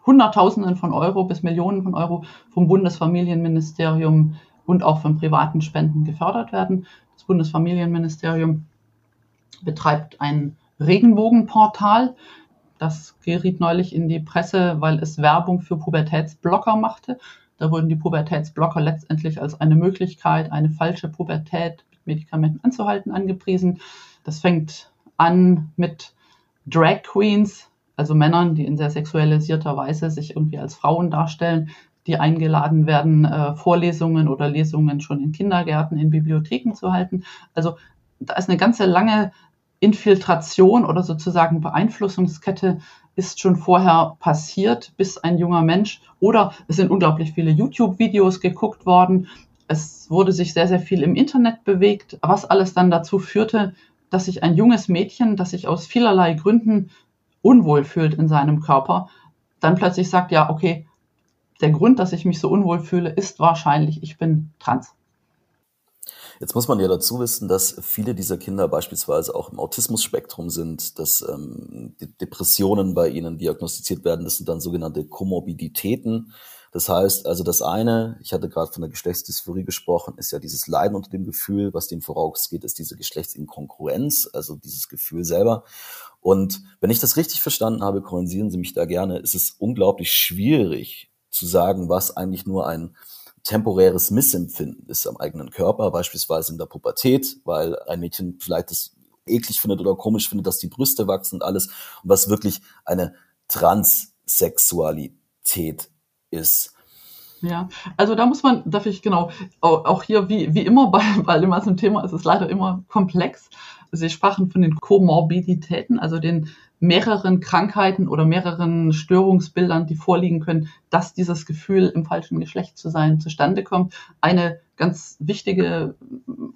Hunderttausenden von Euro bis Millionen von Euro vom Bundesfamilienministerium und auch von privaten Spenden gefördert werden. Das Bundesfamilienministerium betreibt ein Regenbogenportal, das geriet neulich in die Presse, weil es Werbung für Pubertätsblocker machte. Da wurden die Pubertätsblocker letztendlich als eine Möglichkeit, eine falsche Pubertät mit Medikamenten anzuhalten, angepriesen. Das fängt an mit Drag Queens, also Männern, die in sehr sexualisierter Weise sich irgendwie als Frauen darstellen, die eingeladen werden, äh, Vorlesungen oder Lesungen schon in Kindergärten, in Bibliotheken zu halten. Also da ist eine ganze lange Infiltration oder sozusagen Beeinflussungskette ist schon vorher passiert, bis ein junger Mensch oder es sind unglaublich viele YouTube-Videos geguckt worden. Es wurde sich sehr, sehr viel im Internet bewegt, was alles dann dazu führte, dass sich ein junges Mädchen, das sich aus vielerlei Gründen unwohl fühlt in seinem Körper, dann plötzlich sagt, ja, okay, der Grund, dass ich mich so unwohl fühle, ist wahrscheinlich, ich bin trans. Jetzt muss man ja dazu wissen, dass viele dieser Kinder beispielsweise auch im Autismus-Spektrum sind, dass ähm, Depressionen bei ihnen diagnostiziert werden. Das sind dann sogenannte Komorbiditäten. Das heißt also, das eine, ich hatte gerade von der Geschlechtsdysphorie gesprochen, ist ja dieses Leiden unter dem Gefühl, was dem vorausgeht, ist diese Geschlechtsinkongruenz, also dieses Gefühl selber. Und wenn ich das richtig verstanden habe, korrigieren Sie mich da gerne, ist es unglaublich schwierig zu sagen, was eigentlich nur ein temporäres Missempfinden ist am eigenen Körper, beispielsweise in der Pubertät, weil ein Mädchen vielleicht das eklig findet oder komisch findet, dass die Brüste wachsen und alles, und was wirklich eine Transsexualität ist. Ja, also da muss man, darf ich genau, auch hier wie, wie immer bei, bei dem ganzen Thema ist es leider immer komplex. Sie sprachen von den Komorbiditäten, also den mehreren Krankheiten oder mehreren Störungsbildern, die vorliegen können, dass dieses Gefühl, im falschen Geschlecht zu sein, zustande kommt. Eine ganz wichtige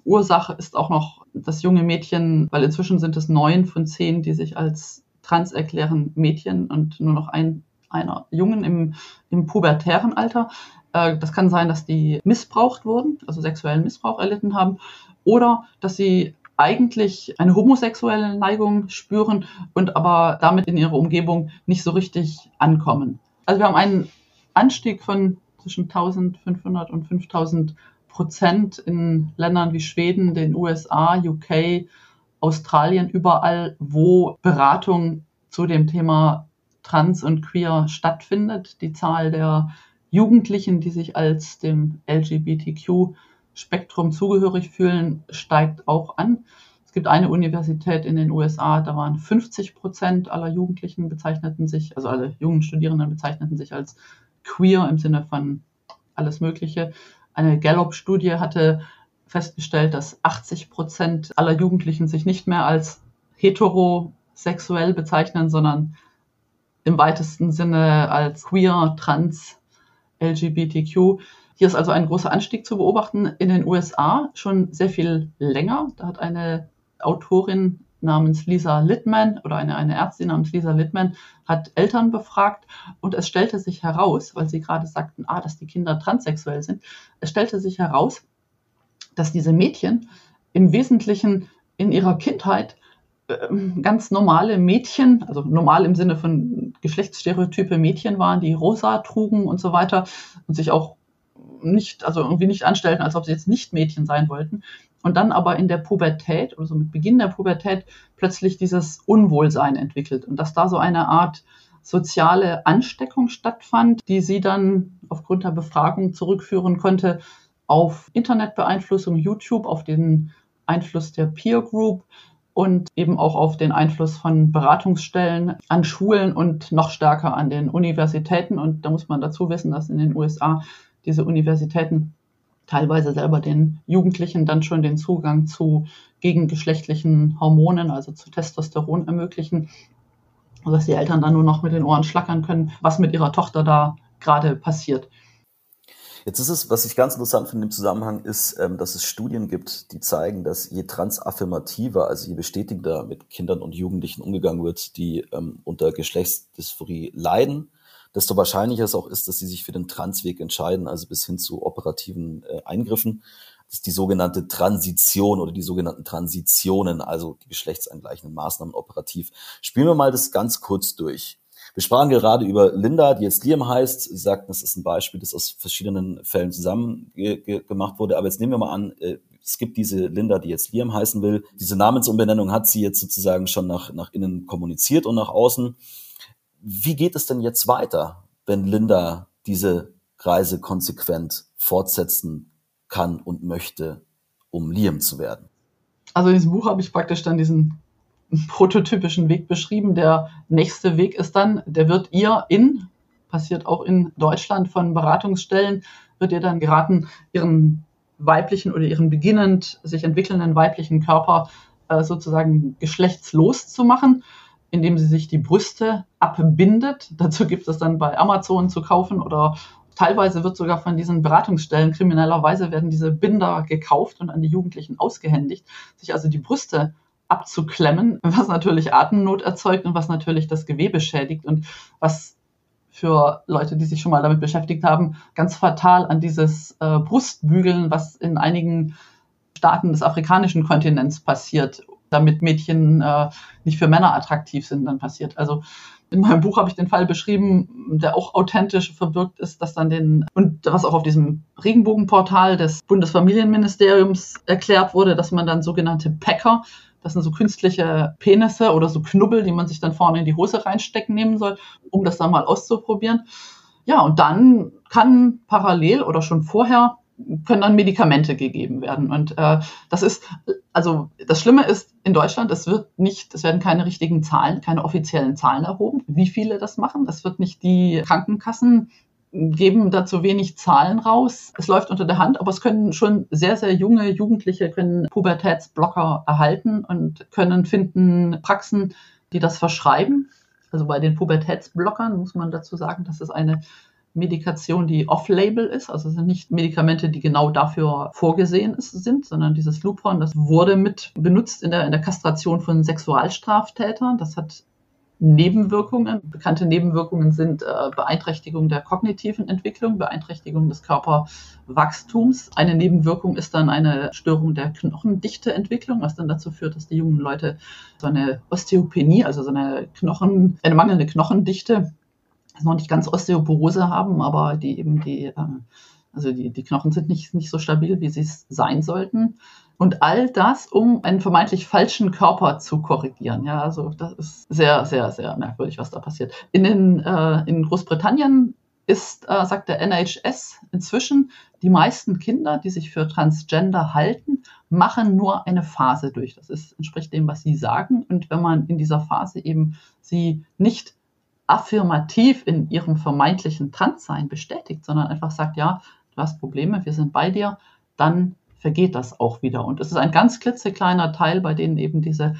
Ursache ist auch noch das junge Mädchen, weil inzwischen sind es neun von zehn, die sich als trans erklären Mädchen und nur noch ein, einer Jungen im, im pubertären Alter. Äh, das kann sein, dass die missbraucht wurden, also sexuellen Missbrauch erlitten haben, oder dass sie eigentlich eine homosexuelle Neigung spüren und aber damit in ihrer Umgebung nicht so richtig ankommen. Also wir haben einen Anstieg von zwischen 1500 und 5000 Prozent in Ländern wie Schweden, den USA, UK, Australien, überall, wo Beratung zu dem Thema Trans und Queer stattfindet. Die Zahl der Jugendlichen, die sich als dem LGBTQ Spektrum zugehörig fühlen, steigt auch an. Es gibt eine Universität in den USA, da waren 50 Prozent aller Jugendlichen bezeichneten sich, also alle jungen Studierenden bezeichneten sich als queer im Sinne von alles Mögliche. Eine Gallup-Studie hatte festgestellt, dass 80 Prozent aller Jugendlichen sich nicht mehr als heterosexuell bezeichnen, sondern im weitesten Sinne als queer, trans, LGBTQ. Hier ist also ein großer Anstieg zu beobachten in den USA schon sehr viel länger. Da hat eine Autorin namens Lisa Littman oder eine, eine Ärztin namens Lisa Littman hat Eltern befragt und es stellte sich heraus, weil sie gerade sagten, ah, dass die Kinder transsexuell sind, es stellte sich heraus, dass diese Mädchen im Wesentlichen in ihrer Kindheit ähm, ganz normale Mädchen, also normal im Sinne von Geschlechtsstereotype Mädchen waren, die rosa trugen und so weiter und sich auch nicht, also irgendwie nicht anstellten, als ob sie jetzt nicht Mädchen sein wollten. Und dann aber in der Pubertät oder so mit Beginn der Pubertät plötzlich dieses Unwohlsein entwickelt und dass da so eine Art soziale Ansteckung stattfand, die sie dann aufgrund der Befragung zurückführen konnte auf Internetbeeinflussung, YouTube, auf den Einfluss der Peer Group und eben auch auf den Einfluss von Beratungsstellen an Schulen und noch stärker an den Universitäten. Und da muss man dazu wissen, dass in den USA diese Universitäten teilweise selber den Jugendlichen dann schon den Zugang zu gegengeschlechtlichen Hormonen, also zu Testosteron ermöglichen, sodass die Eltern dann nur noch mit den Ohren schlackern können, was mit ihrer Tochter da gerade passiert. Jetzt ist es, was ich ganz interessant finde im Zusammenhang, ist, ähm, dass es Studien gibt, die zeigen, dass je transaffirmativer, also je bestätigender mit Kindern und Jugendlichen umgegangen wird, die ähm, unter Geschlechtsdysphorie leiden, desto wahrscheinlicher es auch ist, dass sie sich für den Transweg entscheiden, also bis hin zu operativen äh, Eingriffen. Das ist die sogenannte Transition oder die sogenannten Transitionen, also die geschlechtsangleichenden Maßnahmen operativ. Spielen wir mal das ganz kurz durch. Wir sprachen gerade über Linda, die jetzt Liam heißt. Sie sagten, das ist ein Beispiel, das aus verschiedenen Fällen zusammen ge ge gemacht wurde. Aber jetzt nehmen wir mal an, äh, es gibt diese Linda, die jetzt Liam heißen will. Diese Namensumbenennung hat sie jetzt sozusagen schon nach, nach innen kommuniziert und nach außen wie geht es denn jetzt weiter, wenn Linda diese Reise konsequent fortsetzen kann und möchte, um Liam zu werden? Also in diesem Buch habe ich praktisch dann diesen prototypischen Weg beschrieben. Der nächste Weg ist dann, der wird ihr in, passiert auch in Deutschland von Beratungsstellen, wird ihr dann geraten, ihren weiblichen oder ihren beginnend sich entwickelnden weiblichen Körper äh, sozusagen geschlechtslos zu machen indem sie sich die Brüste abbindet. Dazu gibt es dann bei Amazon zu kaufen oder teilweise wird sogar von diesen Beratungsstellen kriminellerweise werden diese Binder gekauft und an die Jugendlichen ausgehändigt, sich also die Brüste abzuklemmen, was natürlich Atemnot erzeugt und was natürlich das Gewebe schädigt und was für Leute, die sich schon mal damit beschäftigt haben, ganz fatal an dieses äh, Brustbügeln, was in einigen Staaten des afrikanischen Kontinents passiert, damit Mädchen äh, nicht für Männer attraktiv sind, dann passiert. Also in meinem Buch habe ich den Fall beschrieben, der auch authentisch verbirgt ist, dass dann den, und was auch auf diesem Regenbogenportal des Bundesfamilienministeriums erklärt wurde, dass man dann sogenannte Packer, das sind so künstliche Penisse oder so Knubbel, die man sich dann vorne in die Hose reinstecken nehmen soll, um das dann mal auszuprobieren. Ja, und dann kann parallel oder schon vorher können dann Medikamente gegeben werden. Und äh, das ist, also das Schlimme ist in Deutschland, es wird nicht, es werden keine richtigen Zahlen, keine offiziellen Zahlen erhoben, wie viele das machen. Das wird nicht die Krankenkassen geben dazu wenig Zahlen raus. Es läuft unter der Hand, aber es können schon sehr, sehr junge Jugendliche können Pubertätsblocker erhalten und können finden Praxen, die das verschreiben. Also bei den Pubertätsblockern muss man dazu sagen, dass es eine Medikation, die off-label ist. Also sind nicht Medikamente, die genau dafür vorgesehen sind, sondern dieses Lupron, das wurde mit benutzt in der, in der Kastration von Sexualstraftätern. Das hat Nebenwirkungen. Bekannte Nebenwirkungen sind äh, Beeinträchtigung der kognitiven Entwicklung, Beeinträchtigung des Körperwachstums. Eine Nebenwirkung ist dann eine Störung der Knochendichteentwicklung, was dann dazu führt, dass die jungen Leute so eine Osteopenie, also so eine Knochen, eine mangelnde Knochendichte noch nicht ganz Osteoporose haben, aber die eben die, ähm, also die, die Knochen sind nicht, nicht so stabil, wie sie es sein sollten. Und all das, um einen vermeintlich falschen Körper zu korrigieren. Ja, also das ist sehr, sehr, sehr merkwürdig, was da passiert. In, den, äh, in Großbritannien ist, äh, sagt der NHS inzwischen, die meisten Kinder, die sich für Transgender halten, machen nur eine Phase durch. Das ist, entspricht dem, was sie sagen. Und wenn man in dieser Phase eben sie nicht affirmativ in ihrem vermeintlichen Transsein bestätigt, sondern einfach sagt, ja, du hast Probleme, wir sind bei dir, dann vergeht das auch wieder. Und es ist ein ganz klitzekleiner Teil, bei denen eben diese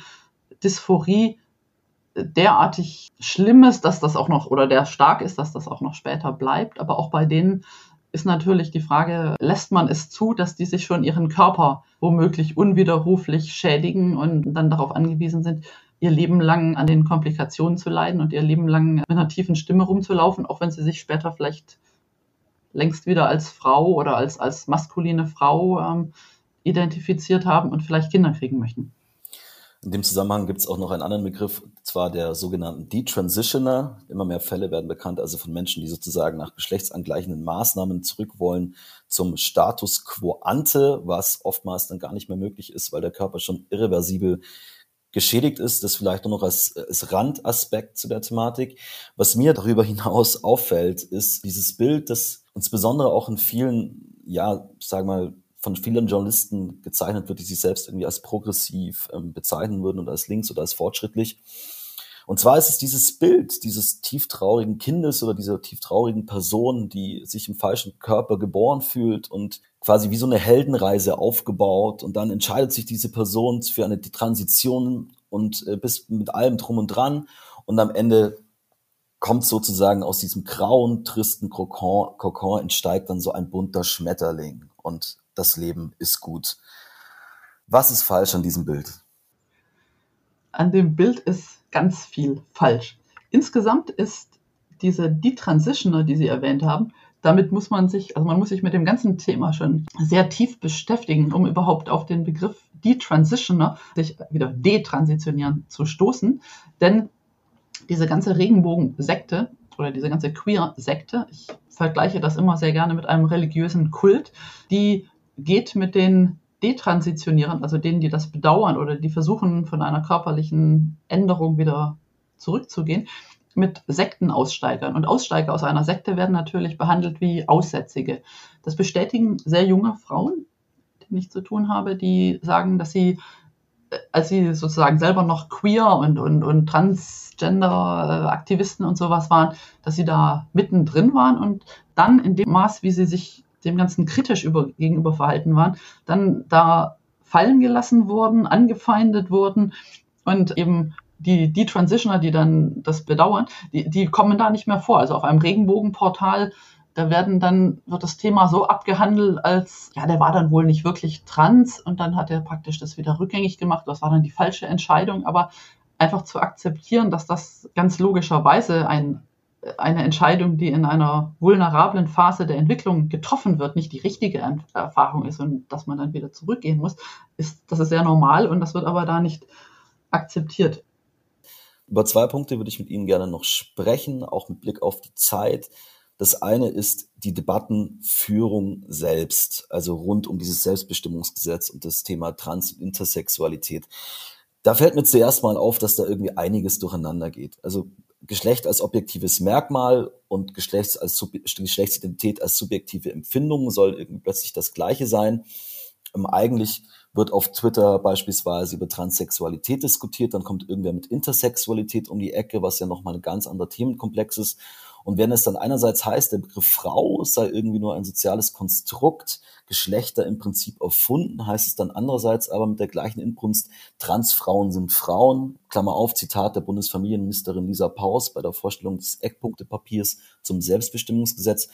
Dysphorie derartig schlimm ist, dass das auch noch, oder der stark ist, dass das auch noch später bleibt. Aber auch bei denen ist natürlich die Frage, lässt man es zu, dass die sich schon ihren Körper womöglich unwiderruflich schädigen und dann darauf angewiesen sind, ihr Leben lang an den Komplikationen zu leiden und ihr Leben lang mit einer tiefen Stimme rumzulaufen, auch wenn sie sich später vielleicht längst wieder als Frau oder als, als maskuline Frau ähm, identifiziert haben und vielleicht Kinder kriegen möchten. In dem Zusammenhang gibt es auch noch einen anderen Begriff, zwar der sogenannten Detransitioner. Immer mehr Fälle werden bekannt, also von Menschen, die sozusagen nach geschlechtsangleichenden Maßnahmen zurück wollen zum Status quo ante, was oftmals dann gar nicht mehr möglich ist, weil der Körper schon irreversibel geschädigt ist, das vielleicht nur noch als, als Randaspekt zu der Thematik. Was mir darüber hinaus auffällt, ist dieses Bild, das insbesondere auch in vielen, ja, sag mal, von vielen Journalisten gezeichnet wird, die sich selbst irgendwie als progressiv ähm, bezeichnen würden und als links oder als fortschrittlich. Und zwar ist es dieses Bild dieses tieftraurigen Kindes oder dieser tieftraurigen Person, die sich im falschen Körper geboren fühlt und quasi wie so eine Heldenreise aufgebaut und dann entscheidet sich diese Person für eine Transition und äh, bis mit allem drum und dran und am Ende kommt sozusagen aus diesem grauen, tristen Kokon, Kokon entsteigt dann so ein bunter Schmetterling und das Leben ist gut. Was ist falsch an diesem Bild? An dem Bild ist ganz viel falsch. Insgesamt ist diese Detransitioner, die Sie erwähnt haben, damit muss man sich, also man muss sich mit dem ganzen Thema schon sehr tief beschäftigen, um überhaupt auf den Begriff Detransitioner, sich wieder detransitionieren zu stoßen. Denn diese ganze Regenbogen-Sekte oder diese ganze Queer-Sekte, ich vergleiche das immer sehr gerne mit einem religiösen Kult, die geht mit den Detransitionieren, also denen, die das bedauern oder die versuchen, von einer körperlichen Änderung wieder zurückzugehen, mit Sektenaussteigern. Und Aussteiger aus einer Sekte werden natürlich behandelt wie Aussätzige. Das bestätigen sehr junge Frauen, denen ich zu tun habe, die sagen, dass sie, äh, als sie sozusagen selber noch queer und, und, und Transgender-Aktivisten und sowas waren, dass sie da mittendrin waren und dann in dem Maß, wie sie sich dem Ganzen kritisch über, gegenüber verhalten waren, dann da fallen gelassen wurden, angefeindet wurden und eben die, die Transitioner, die dann das bedauern, die, die kommen da nicht mehr vor. Also auf einem Regenbogenportal, da werden dann, wird das Thema so abgehandelt, als, ja, der war dann wohl nicht wirklich trans und dann hat er praktisch das wieder rückgängig gemacht. Das war dann die falsche Entscheidung, aber einfach zu akzeptieren, dass das ganz logischerweise ein eine Entscheidung, die in einer vulnerablen Phase der Entwicklung getroffen wird, nicht die richtige Erfahrung ist und dass man dann wieder zurückgehen muss, ist, das ist sehr normal und das wird aber da nicht akzeptiert. Über zwei Punkte würde ich mit Ihnen gerne noch sprechen, auch mit Blick auf die Zeit. Das eine ist die Debattenführung selbst, also rund um dieses Selbstbestimmungsgesetz und das Thema Trans- und Intersexualität. Da fällt mir zuerst mal auf, dass da irgendwie einiges durcheinander geht. Also Geschlecht als objektives Merkmal und Geschlechts als Geschlechtsidentität als subjektive Empfindung soll irgendwie plötzlich das Gleiche sein. Ähm, eigentlich wird auf Twitter beispielsweise über Transsexualität diskutiert, dann kommt irgendwer mit Intersexualität um die Ecke, was ja nochmal ein ganz anderer Themenkomplex ist. Und wenn es dann einerseits heißt, der Begriff Frau sei irgendwie nur ein soziales Konstrukt, Geschlechter im Prinzip erfunden, heißt es dann andererseits aber mit der gleichen Inbrunst, Transfrauen sind Frauen, Klammer auf, Zitat der Bundesfamilienministerin Lisa Paus bei der Vorstellung des Eckpunktepapiers zum Selbstbestimmungsgesetz,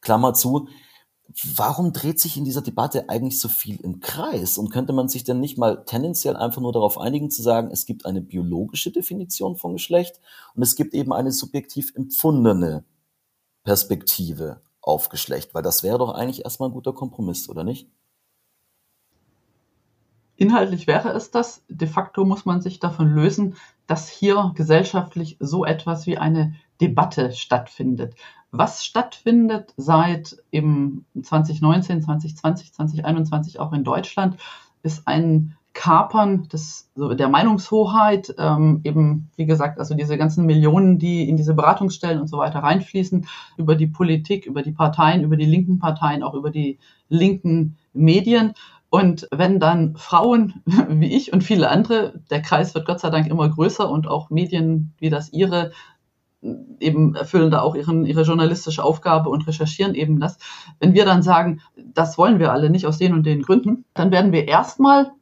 Klammer zu, warum dreht sich in dieser Debatte eigentlich so viel im Kreis? Und könnte man sich denn nicht mal tendenziell einfach nur darauf einigen zu sagen, es gibt eine biologische Definition von Geschlecht und es gibt eben eine subjektiv empfundene Perspektive auf Geschlecht? Weil das wäre doch eigentlich erstmal ein guter Kompromiss, oder nicht? Inhaltlich wäre es das. De facto muss man sich davon lösen, dass hier gesellschaftlich so etwas wie eine Debatte stattfindet was stattfindet seit eben 2019, 2020, 2021 auch in Deutschland, ist ein Kapern des, der Meinungshoheit, ähm, eben wie gesagt, also diese ganzen Millionen, die in diese Beratungsstellen und so weiter reinfließen, über die Politik, über die Parteien, über die linken Parteien, auch über die linken Medien. Und wenn dann Frauen wie ich und viele andere, der Kreis wird Gott sei Dank immer größer und auch Medien wie das ihre eben erfüllen da auch ihren, ihre journalistische Aufgabe und recherchieren eben das. Wenn wir dann sagen, das wollen wir alle nicht aus den und den Gründen, dann werden wir erstmal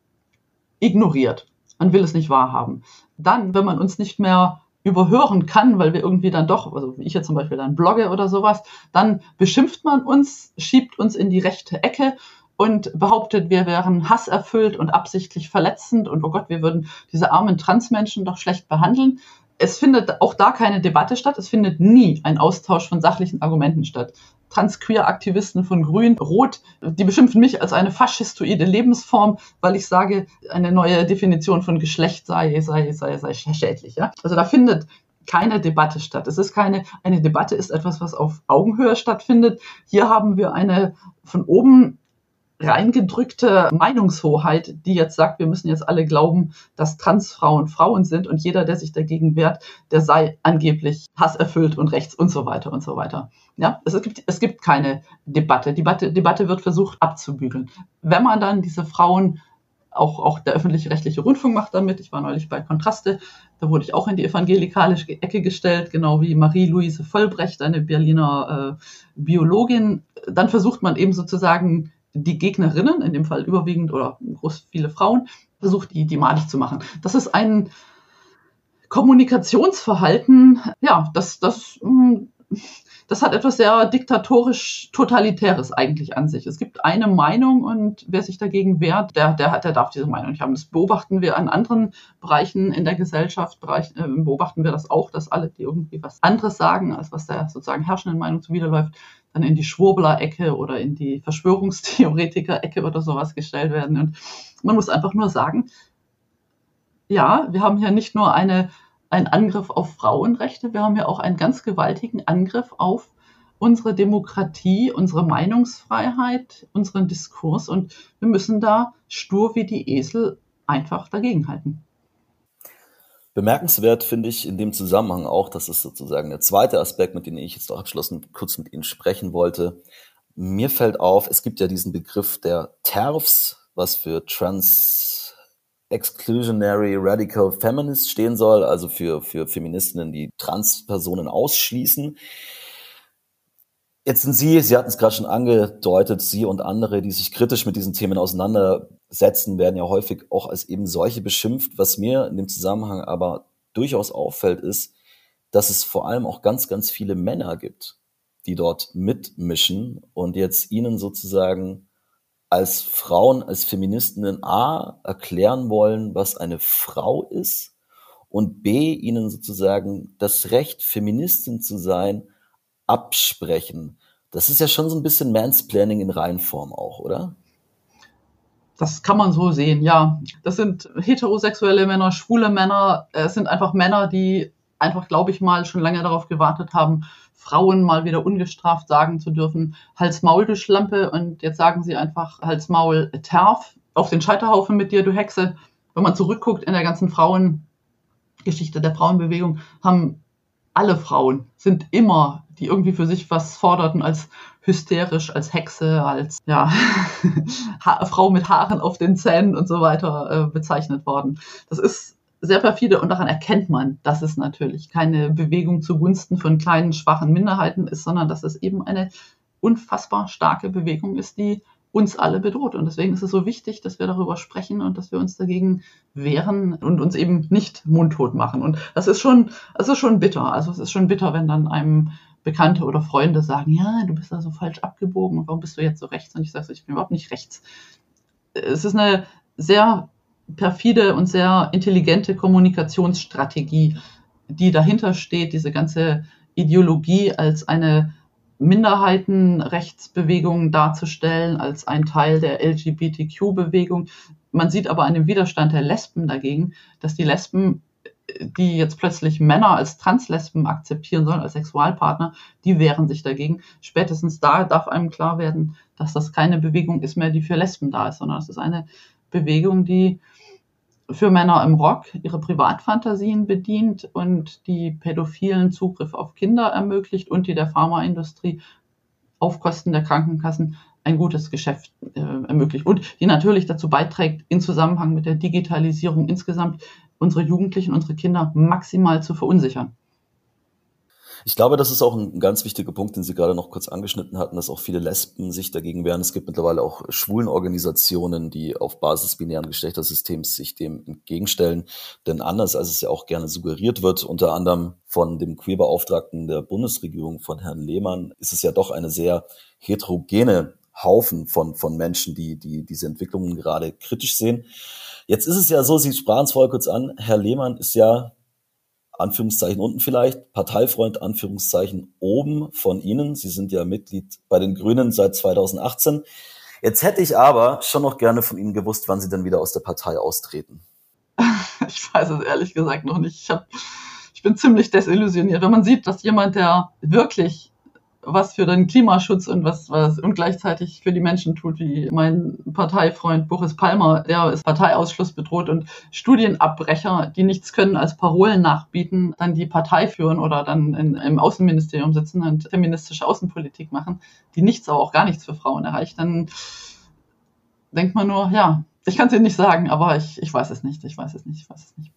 ignoriert. Man will es nicht wahrhaben. Dann, wenn man uns nicht mehr überhören kann, weil wir irgendwie dann doch, also wie ich jetzt zum Beispiel dann blogge oder sowas, dann beschimpft man uns, schiebt uns in die rechte Ecke und behauptet, wir wären hasserfüllt und absichtlich verletzend und oh Gott, wir würden diese armen Transmenschen doch schlecht behandeln es findet auch da keine Debatte statt. Es findet nie ein Austausch von sachlichen Argumenten statt. Transqueer-Aktivisten von Grün, Rot, die beschimpfen mich als eine faschistoide Lebensform, weil ich sage, eine neue Definition von Geschlecht sei, sei, sei, sei schädlich. Ja? Also da findet keine Debatte statt. Es ist keine, eine Debatte ist etwas, was auf Augenhöhe stattfindet. Hier haben wir eine von oben reingedrückte Meinungshoheit, die jetzt sagt, wir müssen jetzt alle glauben, dass Transfrauen Frauen sind und jeder, der sich dagegen wehrt, der sei angeblich hasserfüllt und rechts und so weiter und so weiter. Ja, es gibt, es gibt keine Debatte. Debatte. Debatte wird versucht abzubügeln. Wenn man dann diese Frauen auch, auch der öffentlich-rechtliche Rundfunk macht damit. Ich war neulich bei Kontraste, da wurde ich auch in die evangelikalische Ecke gestellt, genau wie Marie-Louise Vollbrecht, eine Berliner äh, Biologin. Dann versucht man eben sozusagen die Gegnerinnen, in dem Fall überwiegend oder groß viele Frauen, versucht, die, die malig zu machen. Das ist ein Kommunikationsverhalten, ja, das, das, hm, das hat etwas sehr diktatorisch Totalitäres eigentlich an sich. Es gibt eine Meinung und wer sich dagegen wehrt, der, der, der darf diese Meinung nicht haben. Das beobachten wir an anderen Bereichen in der Gesellschaft, Bereich, äh, beobachten wir das auch, dass alle, die irgendwie was anderes sagen, als was der sozusagen herrschenden Meinung zuwiderläuft, dann in die Schwurbler-Ecke oder in die Verschwörungstheoretiker-Ecke oder sowas gestellt werden. Und man muss einfach nur sagen, ja, wir haben hier nicht nur eine, einen Angriff auf Frauenrechte, wir haben ja auch einen ganz gewaltigen Angriff auf unsere Demokratie, unsere Meinungsfreiheit, unseren Diskurs und wir müssen da stur wie die Esel einfach dagegenhalten. Bemerkenswert finde ich in dem Zusammenhang auch, das ist sozusagen der zweite Aspekt, mit dem ich jetzt auch abschließend kurz mit Ihnen sprechen wollte. Mir fällt auf, es gibt ja diesen Begriff der TERFs, was für Trans Exclusionary Radical Feminist stehen soll, also für, für Feministinnen, die Transpersonen ausschließen. Jetzt sind Sie, Sie hatten es gerade schon angedeutet, Sie und andere, die sich kritisch mit diesen Themen auseinander setzen, werden ja häufig auch als eben solche beschimpft. Was mir in dem Zusammenhang aber durchaus auffällt, ist, dass es vor allem auch ganz, ganz viele Männer gibt, die dort mitmischen und jetzt ihnen sozusagen als Frauen, als Feministinnen A erklären wollen, was eine Frau ist und B, ihnen sozusagen das Recht, Feministin zu sein, absprechen. Das ist ja schon so ein bisschen Mansplaining in Reihenform auch, oder? Das kann man so sehen, ja. Das sind heterosexuelle Männer, schwule Männer. Es sind einfach Männer, die einfach, glaube ich mal, schon lange darauf gewartet haben, Frauen mal wieder ungestraft sagen zu dürfen, Hals Maul, du Schlampe. Und jetzt sagen sie einfach Hals Maul, Terf, auf den Scheiterhaufen mit dir, du Hexe. Wenn man zurückguckt in der ganzen Frauengeschichte der Frauenbewegung, haben alle Frauen, sind immer, die irgendwie für sich was forderten, als hysterisch, als Hexe, als ja, Frau mit Haaren auf den Zähnen und so weiter äh, bezeichnet worden. Das ist sehr perfide und daran erkennt man, dass es natürlich keine Bewegung zugunsten von kleinen, schwachen Minderheiten ist, sondern dass es eben eine unfassbar starke Bewegung ist, die uns alle bedroht. Und deswegen ist es so wichtig, dass wir darüber sprechen und dass wir uns dagegen wehren und uns eben nicht mundtot machen. Und das ist schon, das ist schon bitter. Also es ist schon bitter, wenn dann einem Bekannte oder Freunde sagen, ja, du bist da so falsch abgebogen, warum bist du jetzt so rechts? Und ich sage, ich bin überhaupt nicht rechts. Es ist eine sehr perfide und sehr intelligente Kommunikationsstrategie, die dahinter steht, diese ganze Ideologie als eine Minderheitenrechtsbewegung darzustellen, als ein Teil der LGBTQ-Bewegung. Man sieht aber an dem Widerstand der Lesben dagegen, dass die Lesben, die jetzt plötzlich Männer als Translesben akzeptieren sollen, als Sexualpartner, die wehren sich dagegen. Spätestens da darf einem klar werden, dass das keine Bewegung ist mehr, die für Lesben da ist, sondern es ist eine Bewegung, die für Männer im Rock ihre Privatfantasien bedient und die pädophilen Zugriff auf Kinder ermöglicht und die der Pharmaindustrie auf Kosten der Krankenkassen ein gutes Geschäft äh, ermöglicht und die natürlich dazu beiträgt, in Zusammenhang mit der Digitalisierung insgesamt unsere Jugendlichen, unsere Kinder maximal zu verunsichern. Ich glaube, das ist auch ein ganz wichtiger Punkt, den Sie gerade noch kurz angeschnitten hatten, dass auch viele Lesben sich dagegen wehren. Es gibt mittlerweile auch schwulen Organisationen, die auf Basis binären Geschlechtersystems sich dem entgegenstellen. Denn anders als es ja auch gerne suggeriert wird, unter anderem von dem Queerbeauftragten der Bundesregierung, von Herrn Lehmann, ist es ja doch eine sehr heterogene Haufen von, von Menschen, die, die diese Entwicklungen gerade kritisch sehen. Jetzt ist es ja so, Sie sprachen es vorher kurz an, Herr Lehmann ist ja Anführungszeichen unten vielleicht, Parteifreund, Anführungszeichen oben von Ihnen. Sie sind ja Mitglied bei den Grünen seit 2018. Jetzt hätte ich aber schon noch gerne von Ihnen gewusst, wann Sie denn wieder aus der Partei austreten. Ich weiß es ehrlich gesagt noch nicht. Ich, hab, ich bin ziemlich desillusioniert. Wenn man sieht, dass jemand, der wirklich was für den Klimaschutz und was, was und gleichzeitig für die Menschen tut, wie mein Parteifreund Boris Palmer, der ist Parteiausschluss bedroht und Studienabbrecher, die nichts können als Parolen nachbieten, dann die Partei führen oder dann in, im Außenministerium sitzen und feministische Außenpolitik machen, die nichts, aber auch gar nichts für Frauen erreicht, dann denkt man nur, ja, ich kann es Ihnen nicht sagen, aber ich, ich weiß es nicht, ich weiß es nicht, ich weiß es nicht.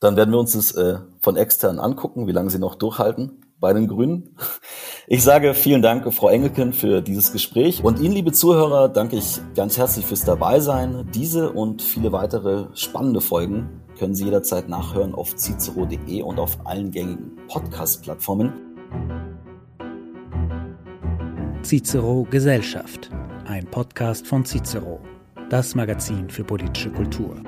Dann werden wir uns das äh, von extern angucken, wie lange Sie noch durchhalten bei den Grünen. Ich sage vielen Dank, Frau Engelken, für dieses Gespräch. Und Ihnen, liebe Zuhörer, danke ich ganz herzlich fürs Dabeisein. Diese und viele weitere spannende Folgen können Sie jederzeit nachhören auf cicero.de und auf allen gängigen Podcast-Plattformen. Cicero Gesellschaft, ein Podcast von Cicero, das Magazin für politische Kultur.